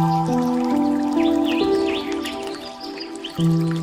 thank you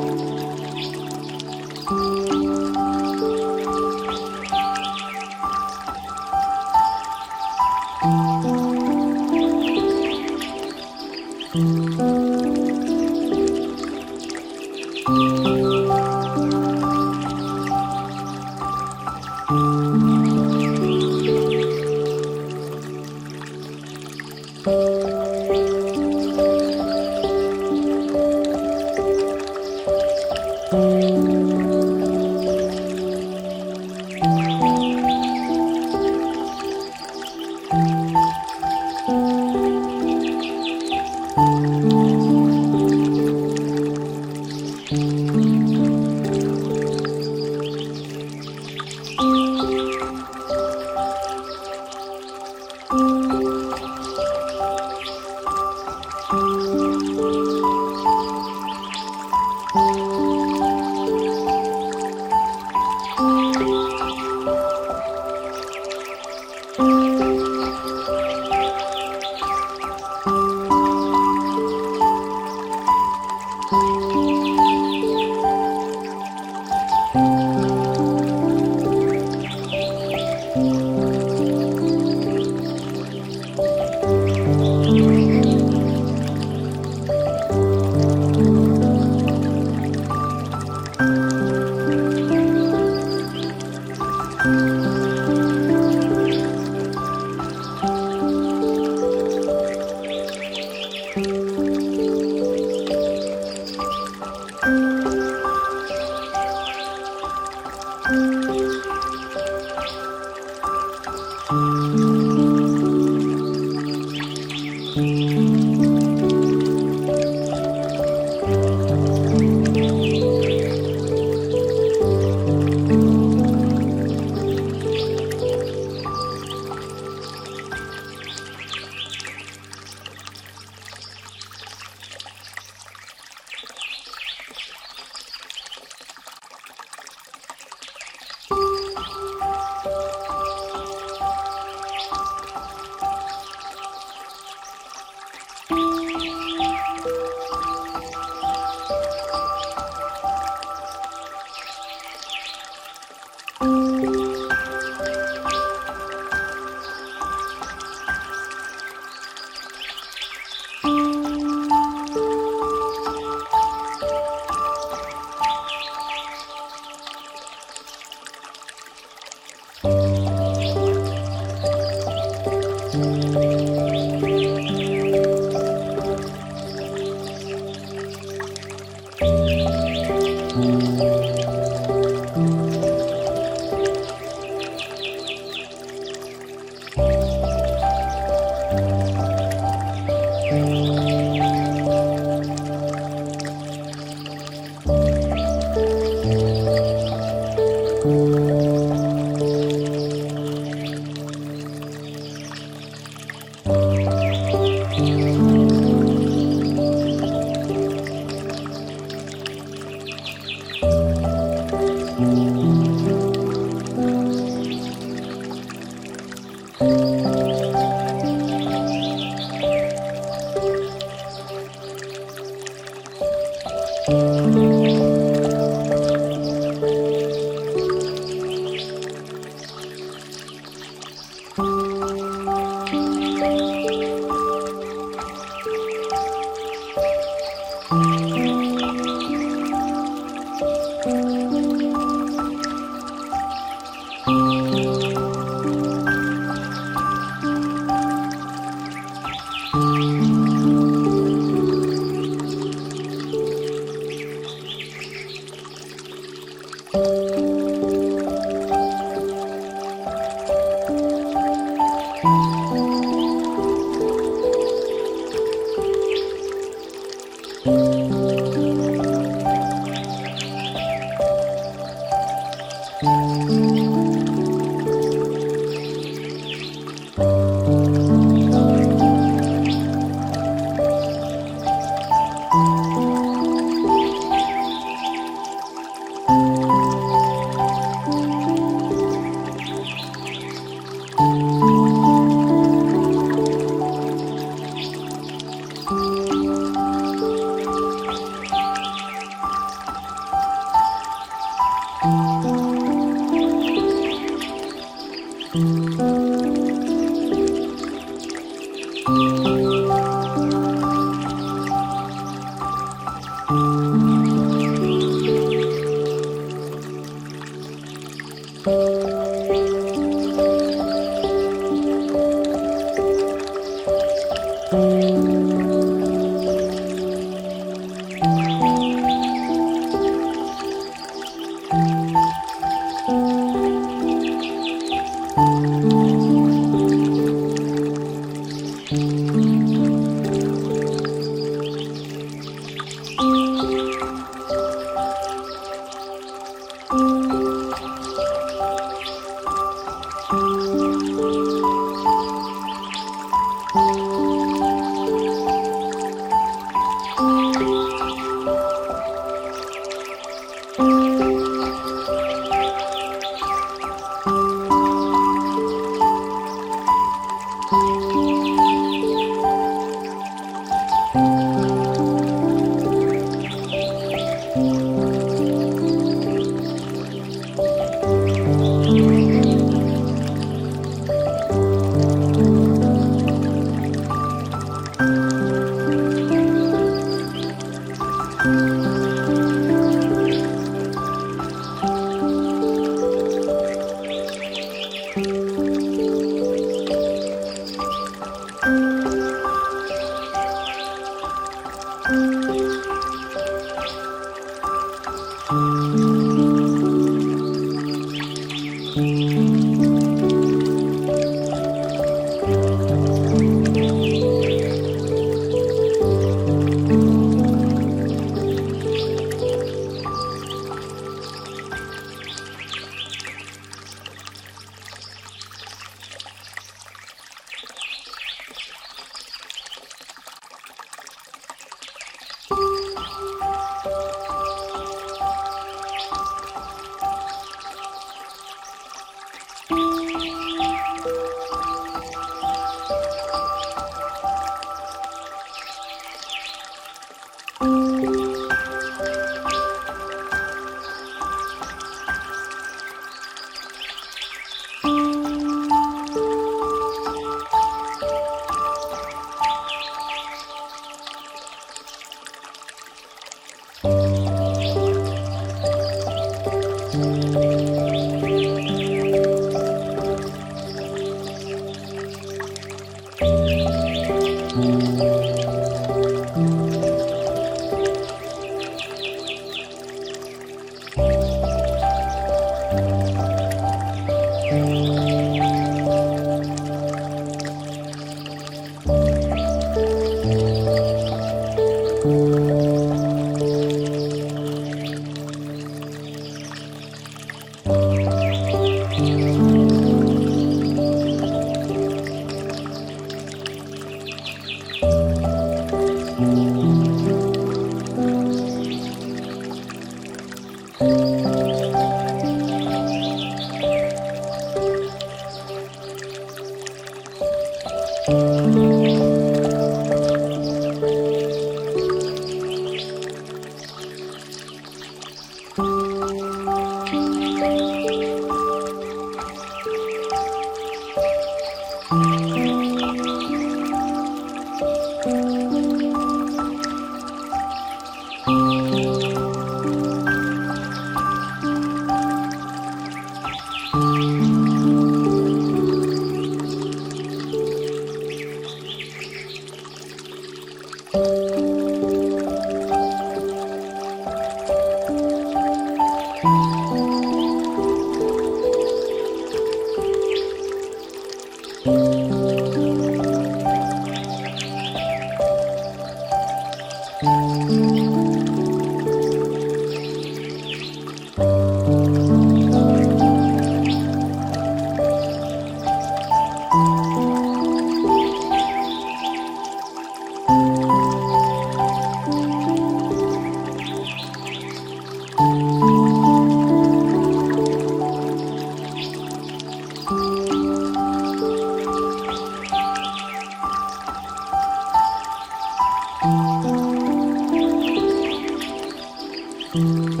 thank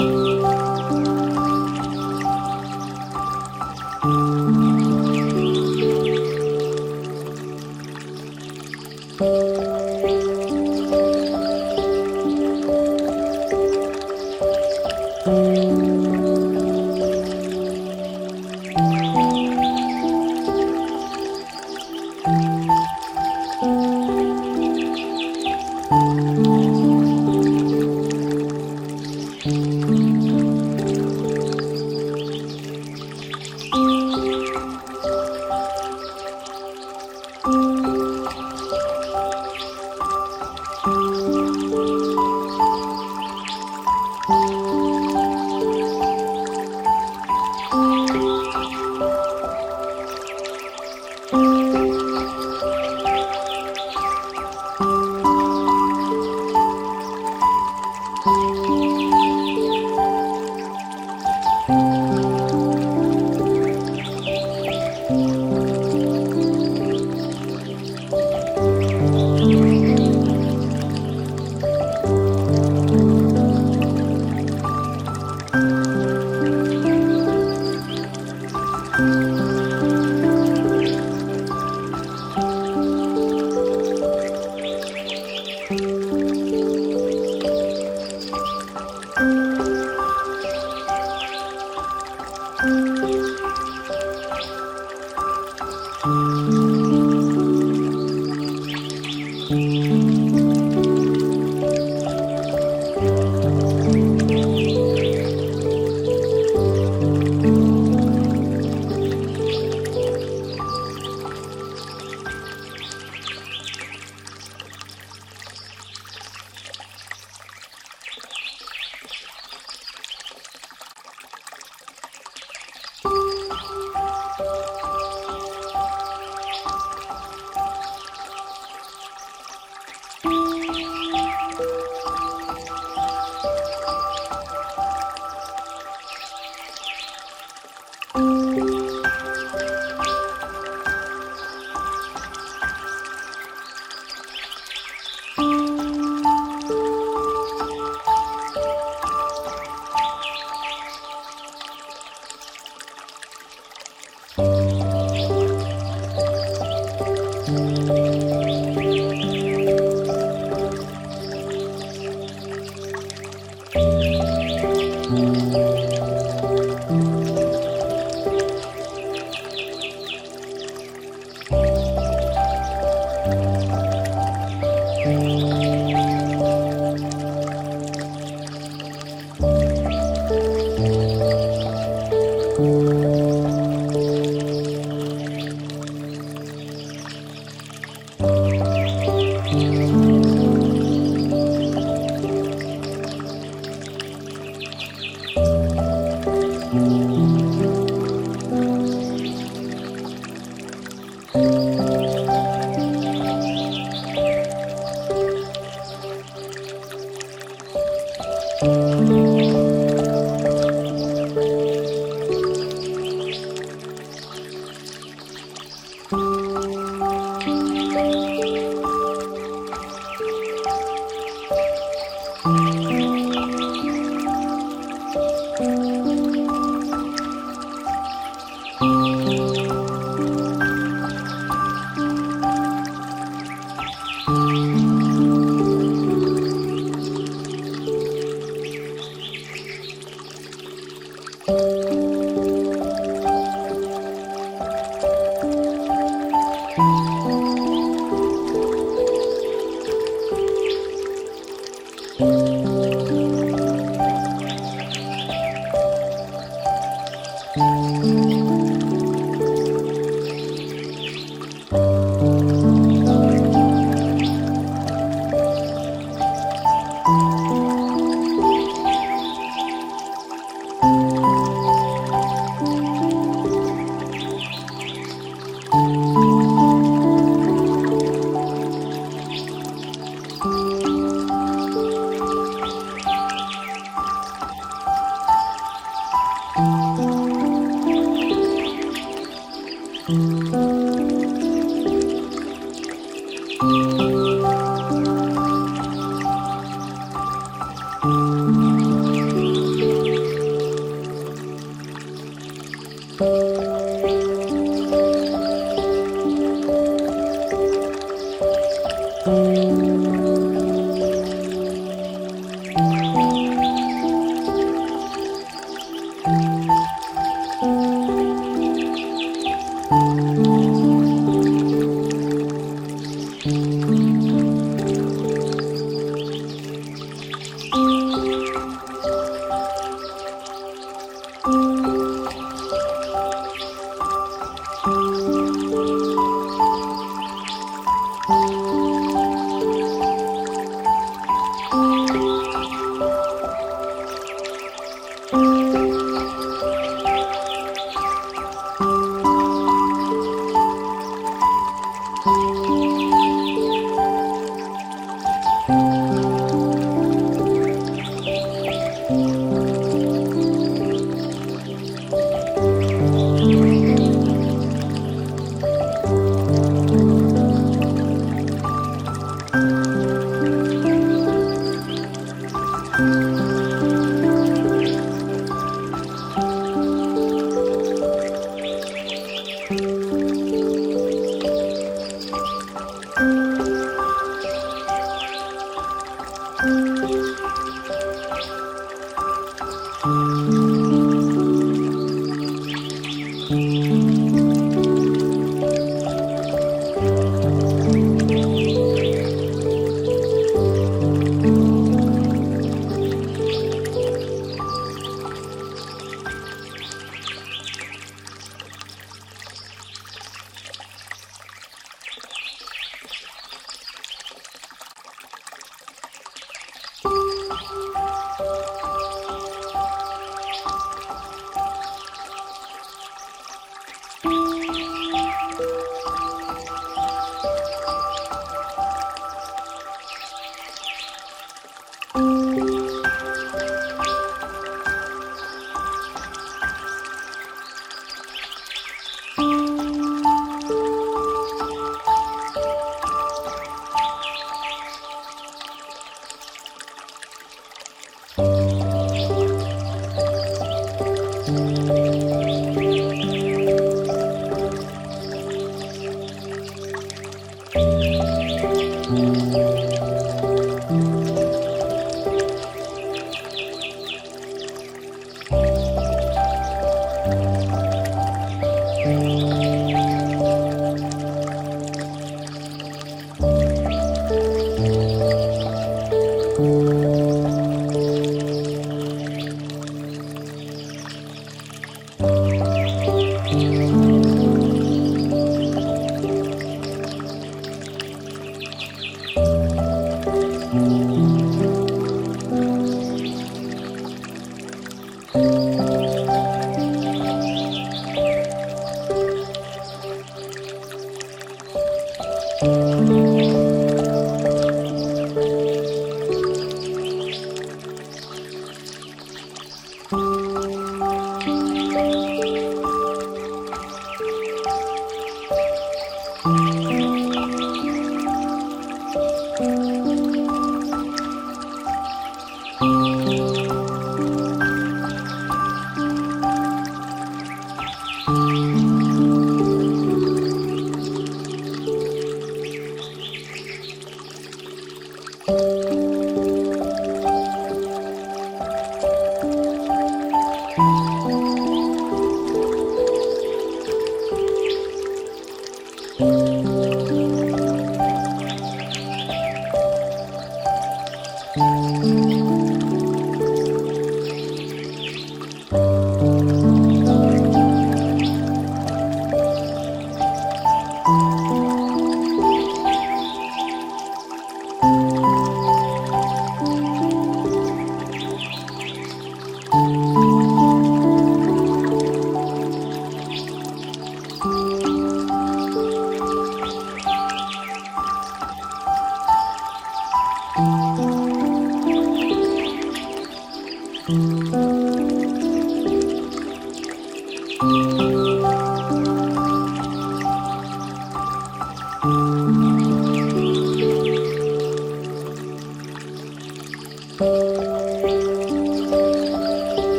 you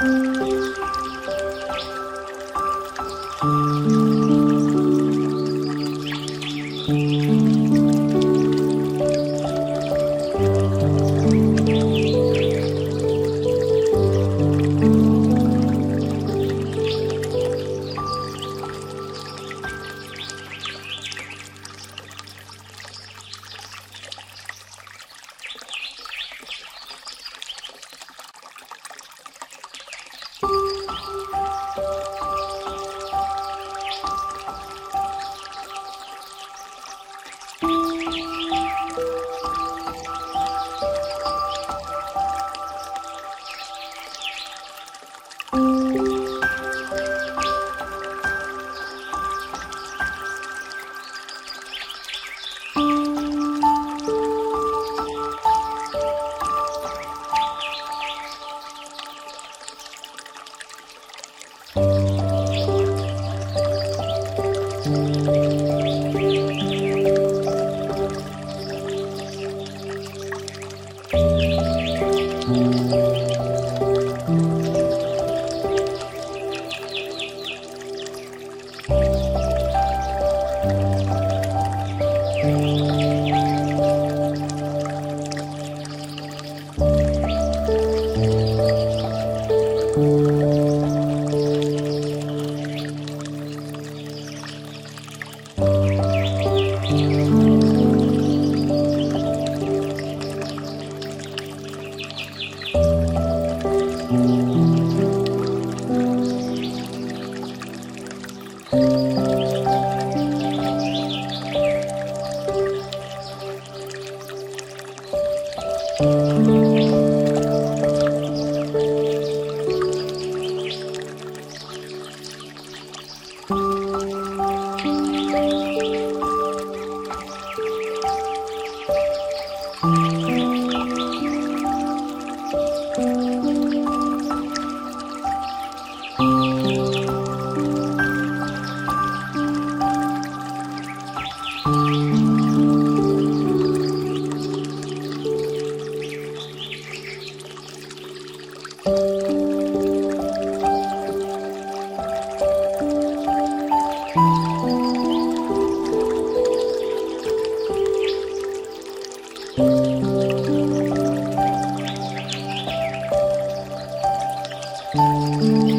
Thank you. うん。